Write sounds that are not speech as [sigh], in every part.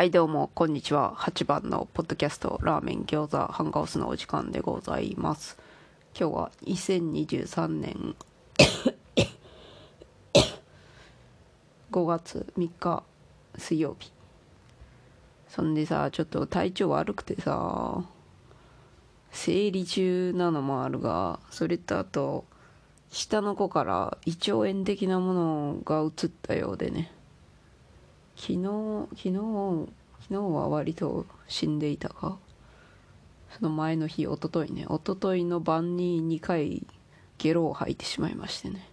はいどうもこんにちは。8番のポッドキャストラーメン餃子ハンガースのお時間でございます。今日は2023年 [coughs] 5月3日水曜日。そんでさちょっと体調悪くてさ生理中なのもあるがそれとあと下の子から胃腸炎的なものが移ったようでね。昨日昨日昨日は割と死んでいたがその前の日一昨日ね。一昨日の晩に2回ゲロを吐いてしまいましてね。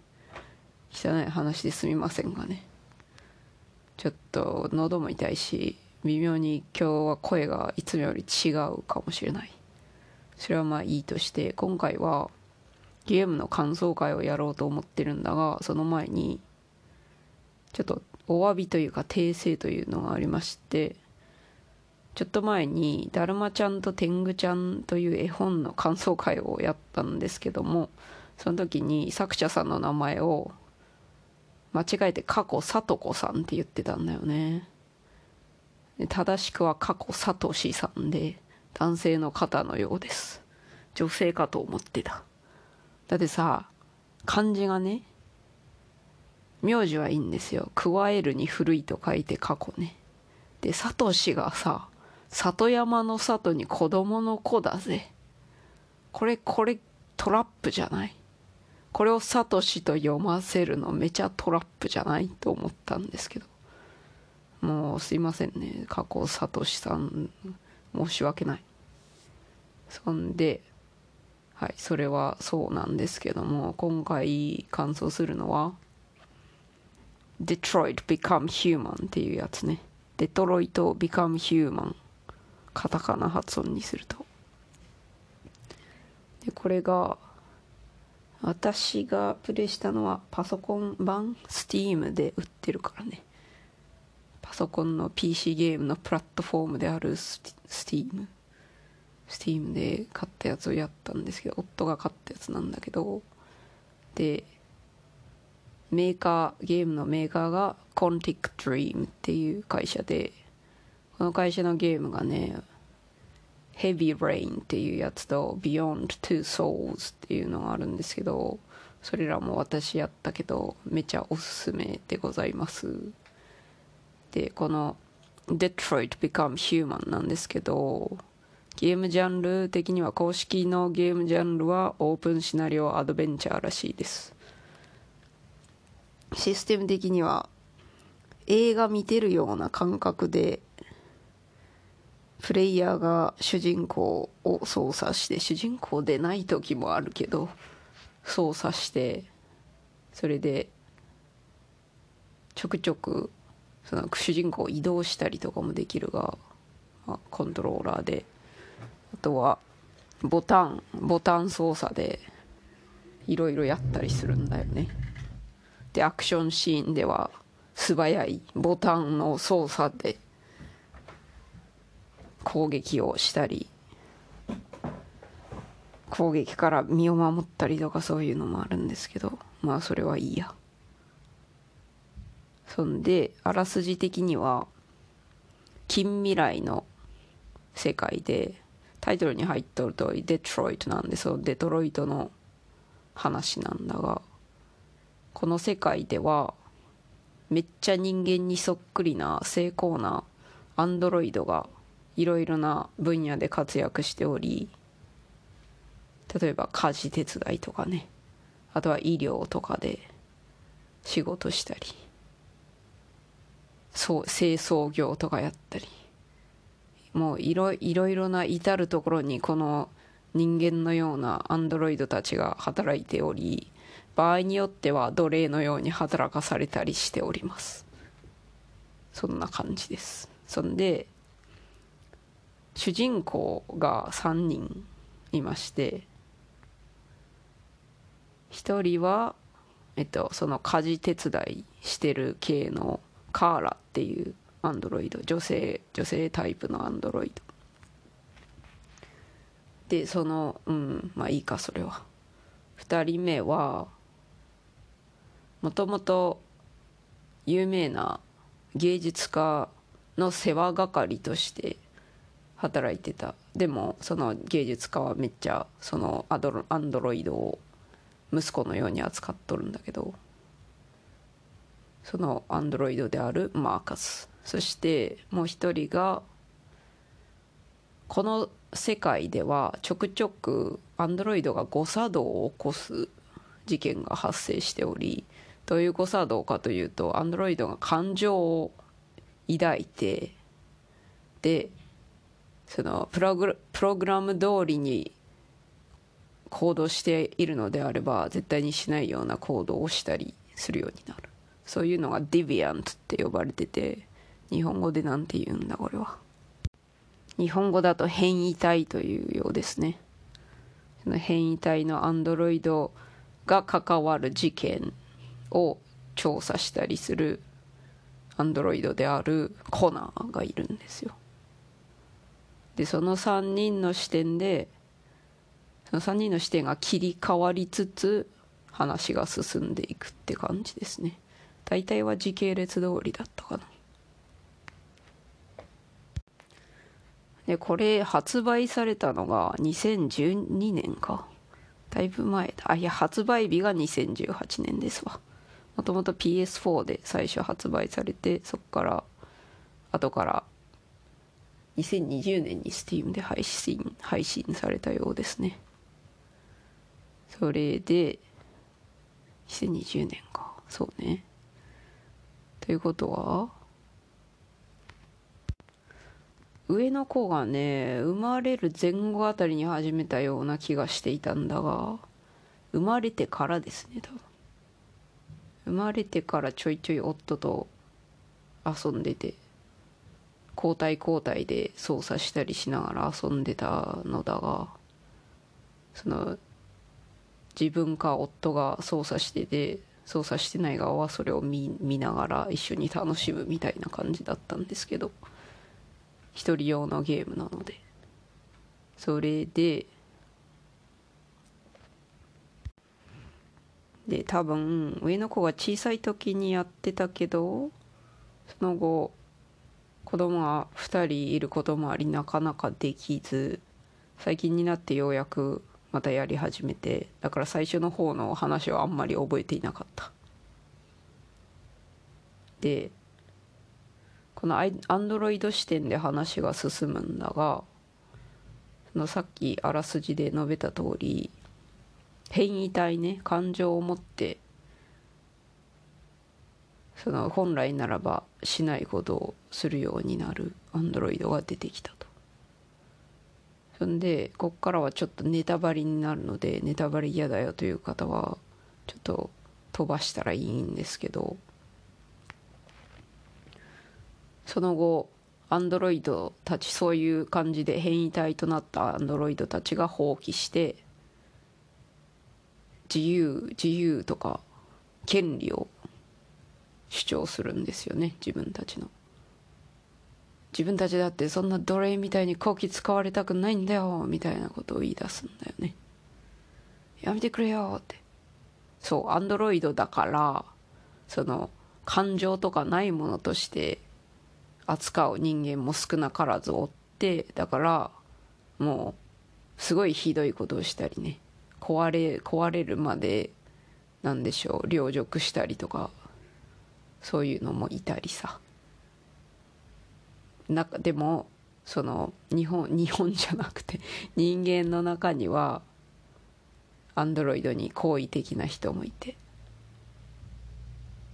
汚い話ですみませんがね？ちょっと喉も痛いし微妙に今日は声がいつもより違うかもしれない。それはまあいいとして今回はゲームの感想会をやろうと思ってるんだがその前にちょっとお詫びというか訂正というのがありましてちょっと前に「だるまちゃんと天狗ちゃん」という絵本の感想会をやったんですけどもその時に作者さんの名前を間違えて過去さとこさんって言ってたんだよね。正しくは過去さとしさんで男性の方のようです。女性かと思ってた。だってさ漢字がね名字はいいんですよ。加えるに古いと書いて過去ね。でサトシがさ里山の里に子供の子だぜ。これこれトラップじゃない？これをサトシと読ませるのめちゃトラップじゃないと思ったんですけど。もうすいませんね。過去サトシさん申し訳ない。そんではいそれはそうなんですけども今回感想するのは Detroit Become Human っていうやつね。デトロイト Become Human カタカナ発音にすると。でこれが私がプレイしたのはパソコン版 Steam で売ってるからね。パソコンの PC ゲームのプラットフォームである Steam Steam で買ったやつをやったんですけど夫が買ったやつなんだけど。でメーカーゲームのメーカーが Contic Dream っていう会社でこの会社のゲームがね Heavy Rain っていうやつと Beyond Two Souls っていうのがあるんですけどそれらも私やったけどめちゃおすすめでございます。でこの Detroit Become Human なんですけどゲームジャンル的には公式のゲームジャンルはオープンシナリオアドベンチャーらしいです。システム的には映画見てるような感覚でプレイヤーが主人公を操作して主人公でない時もあるけど操作してそれでちょくちょくその主人公を移動したりとかもできるが、まあ、コントローラーで。あとはボタンボタン操作でいろいろやったりするんだよね。でアクションシーンでは素早いボタンの操作で攻撃をしたり攻撃から身を守ったりとかそういうのもあるんですけどまあそれはいいや。そんであらすじ的には近未来の世界でタイトルに入っとる通りデトロイトなんでそのデトロイトの話なんだがこの世界ではめっちゃ人間にそっくりな精巧なアンドロイドがいろいろな分野で活躍しており例えば家事手伝いとかね。あとは医療とかで仕事したり。そう清掃業とかやったり。もういろいろいろな至る所にこの人間のようなアンドロイドたちが働いており場合によっては奴隷のように働かされたりしております。そんな感じです。そんで主人公が3人いまして1人はえっとその家事手伝いしてる系のカーラっていうアンドロイド女性女性タイプのアンドロイド。でそのうんまあいいかそれは。2人目はもともと有名な芸術家の世話係として働いてた。でもその芸術家はめっちゃそのアドロアンドロイドを息子のように扱っとるんだけどそのアンドロイドであるマーカス。そしてもう一人がこの世界ではちょくちょくアンドロイドが誤作動を起こす事件が発生しておりどういう誤作動かというとアンドロイドが感情を抱いてでそのプログプログラム通りに行動しているのであれば絶対にしないような行動をしたりするようになる。そういうのがディビアントって呼ばれてて日本語で何て言うんだこれは。日本語だと変異体というようですね。その変異体のアンドロイドが関わる事件を調査したりするアンドロイドであるコナーがいるんですよ。でその3人の視点でその3人の視点が切り替わりつつ話が進んでいくって感じですね。大体は時系列通りだったかな。でこれ発売されたのが2012年か。だいぶ前だ。あいや発売日が2018年ですわ。もともと PS4 で最初発売されてそこから後から2020年に Steam で配信配信されたようですね。それで2020年か。そうね。ということは上の子がね生まれる前後あたりに始めたような気がしていたんだが生まれてからですね多分。生まれてからちょいちょい夫と遊んでて交代交代で操作したりしながら遊んでたのだがその自分か夫が操作してて操作してない側はそれを見見ながら一緒に楽しむみたいな感じだったんですけど。一人用のゲームなので。それでで多分上の子が小さい時にやってたけどその後子供が2人いることもありなかなかできず最近になってようやくまたやり始めてだから最初の方の話はあんまり覚えていなかった。でこのアンドロイド視点で話が進むんだがそのさっきあらすじで述べた通り変異体ね感情を持ってその本来ならばしないことをするようになるアンドロイドが出てきたと。そんでこっからはちょっとネタバレになるのでネタバレ嫌だよという方はちょっと飛ばしたらいいんですけどその後アンドロイドたちそういう感じで変異体となったアンドロイドたちが放棄して自由自由とか権利を主張するんですよね自分たちの。自分たちだってそんな奴隷みたいに後期使われたくないんだよみたいなことを言い出すんだよね。やめてくれよって。そうアンドロイドだからその感情とかないものとして扱う人間も少なからずおってだからもうすごいひどいことをしたりね。壊れ壊れるまでなんでしょう。凌辱したりとかそういうのもいたりさ。中でもその日本日本じゃなくて人間の中にはアンドロイドに好意的な人もいて。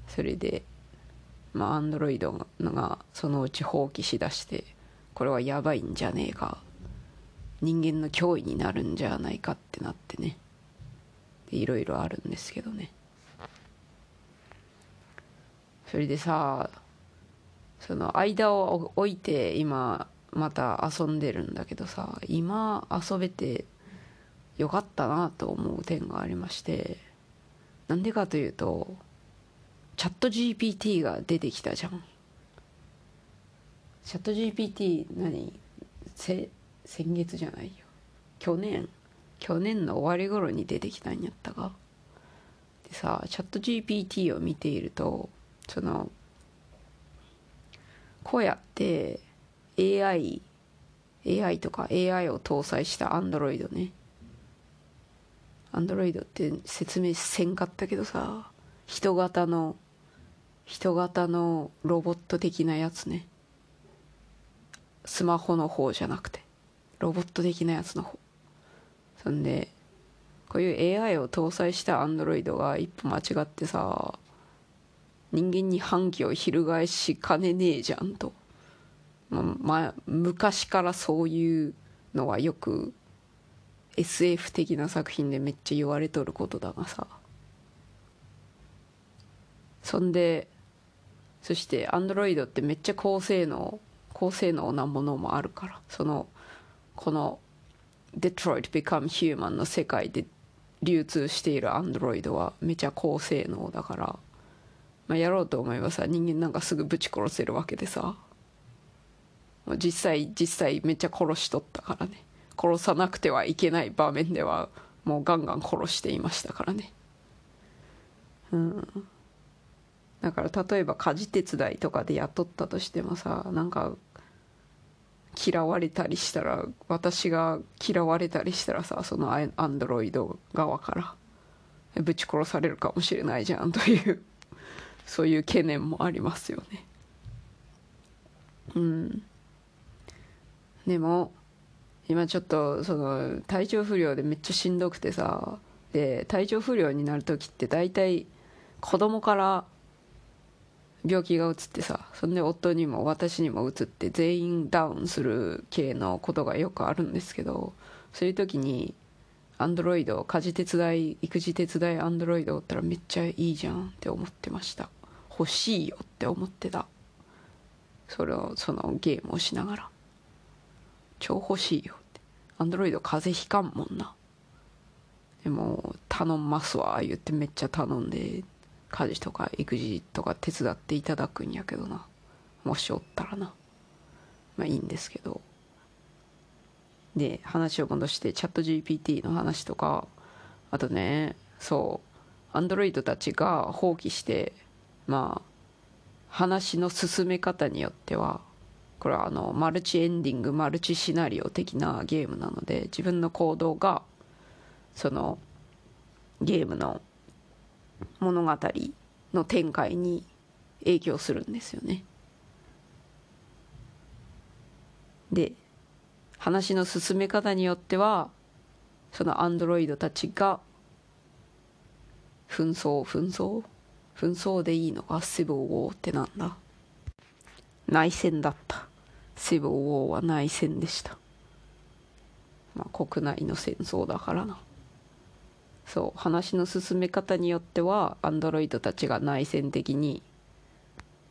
それでまあアンドロイドがそのうち放棄しだしてこれはやばいんじゃねえか。人間の脅威になるんじゃないかってなってね。いろいろあるんですけどね。それでさその間を置いて今また遊んでるんだけどさ今遊べてよかったなと思う点がありましてなんでかというとチャット GPT が出てきたじゃん。チャット GPT 何？せ先月じゃないよ。去年。去年の終わり頃に出てきたんやったが。でさチャット GPT を見ているとそのこうやって AI AI とか AI を搭載した Android ね。Android って説明せんかったけどさ人型の人型のロボット的なやつね。スマホの方じゃなくて。ロボット的なやつの方。そんでこういう AI を搭載した Android が一歩間違ってさ人間に反旗を翻しかねねえじゃんと。まあ昔からそういうのはよく SF 的な作品でめっちゃ言われとることだがさ。そんでそして Android ってめっちゃ高性能高性能なものもあるからそのこの Detroit Become Human の世界で流通している Android はめちゃ高性能だから、まあ、やろうと思えばさ人間なんかすぐぶち殺せるわけでさ。実際実際めっちゃ殺しとったからね。殺さなくてはいけない場面ではもうガンガン殺していましたからね。うん。だから例えば家事手伝いとかで雇ったとしてもさなんか嫌われたりしたら私が嫌われたりしたらさそのアンドロイド側からぶち殺されるかもしれないじゃんというそういう懸念もありますよね。うん。でも今ちょっとその体調不良でめっちゃしんどくてさで体調不良になる時って大体子供から病気がうつってさそんで夫にも私にもうつって全員ダウンする系のことがよくあるんですけどそういう時にアンドロイド家事手伝い育児手伝いアンドロイドおったらめっちゃいいじゃんって思ってました。欲しいよって思ってた。それをそのゲームをしながら。超欲しいよって。アンドロイド風邪ひかんもんな。でも頼んますわ言ってめっちゃ頼んで。家事とか育児とか手伝っていただくんやけどな。もしおったらな。まあいいんですけど。で話を戻してチャット GPT の話とかあとねそうアンドロイドたちが放棄してまあ話の進め方によってはこれはあのマルチエンディングマルチシナリオ的なゲームなので自分の行動がそのゲームの物語の展開に影響するんですよね。で話の進め方によってはそのアンドロイドたちが紛争紛争紛争でいいのかシブルウォーってなんだ内戦だったシブルウォーは内戦でした。まあ、国内の戦争だからな。そう、話の進め方によっては、アンドロイドたちが内戦的に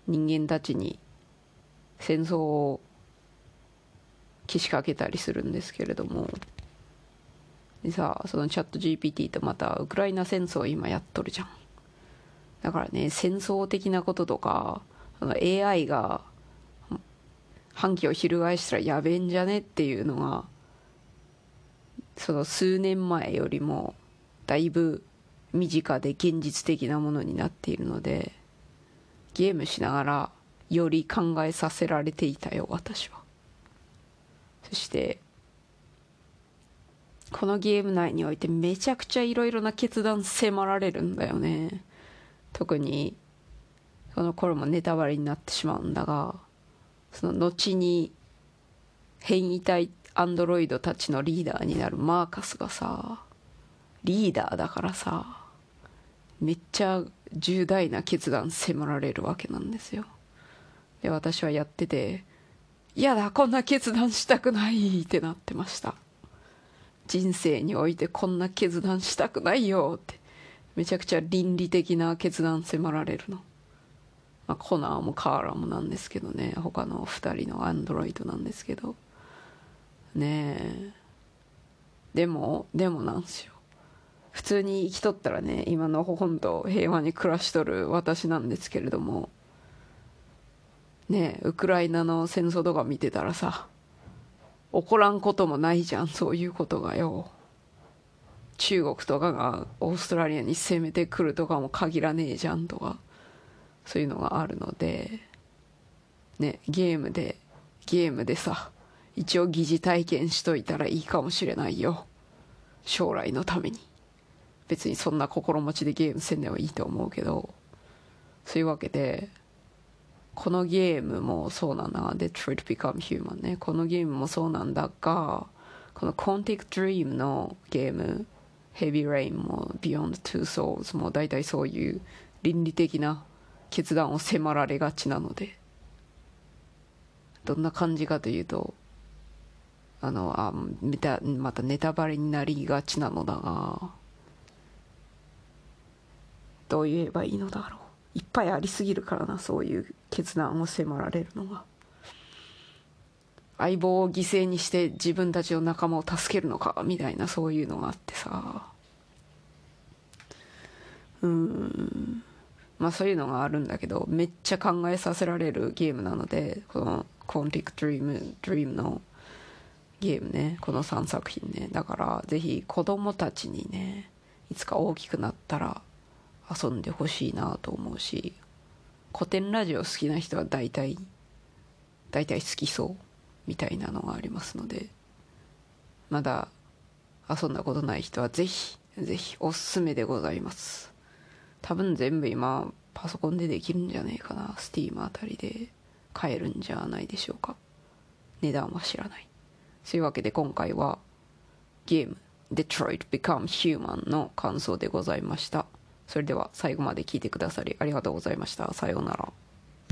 人間たちに戦争をけしかけたりするんですけれども、でさ、そのチャット GPT とまたウクライナ戦争今やっとるじゃん。だからね、戦争的なこととか、AI が反旗を翻したらやべえんじゃねっていうのがその数年前よりもだいぶ身近で現実的なものになっているのでゲームしながらより考えさせられていたよ私は。そしてこのゲーム内においてめちゃくちゃいろいろな決断迫られるんだよね。特にその頃もネタバレになってしまうんだがその後に変異体アンドロイドたちのリーダーになるマーカスがさリーダーだからさめっちゃ重大な決断迫られるわけなんですよ。で私はやってて「嫌だこんな決断したくない」ってなってました。人生においてこんな決断したくないよ。って。めちゃくちゃ倫理的な決断迫られるの。まあ、コナーもカーラもなんですけどね。他の2人のアンドロイドなんですけど。ねえ。でもでもなんすよ。普通に生きとったらね今のほほんと平和に暮らしとる私なんですけれどもねウクライナの戦争とか見てたらさ起こらんこともないじゃんそういうことがよ。中国とかがオーストラリアに攻めてくるとかも限らねえじゃんとかそういうのがあるのでねゲームでゲームでさ一応疑似体験しといたらいいかもしれないよ。将来のために。別にそんな心持ちでゲームせんでもいいと思うけど。そういうわけでこのゲームもそうなんだ Detroit Become Human ね。このゲームもそうなんだがこの Quantic Dream のゲーム Heavy Rain も Beyond Two Souls も大体そういう倫理的な決断を迫られがちなので。どんな感じかというとあのあまたネタバレになりがちなのだがどう言えばいいのだろう。いっぱいありすぎるからなそういう決断を迫られるのが相棒を犠牲にして自分たちの仲間を助けるのかみたいなそういうのがあってさ。うん。まあそういうのがあるんだけどめっちゃ考えさせられるゲームなのでこの「コンティク・ドリーム」ドリームのゲームねこの3作品ね。だからぜひ子供たちにねいつか大きくなったら遊んでほしいなと思うし古典ラジオ好きな人は大体大体好きそうみたいなのがありますのでまだ遊んだことない人はぜひぜひおすすめでございます。多分全部今パソコンでできるんじゃねえかな。Steam あたりで買えるんじゃないでしょうか。値段は知らない。そういうわけで今回はゲーム Detroit Become Human の感想でございました。それでは最後まで聞いてくださりありがとうございました。さようなら。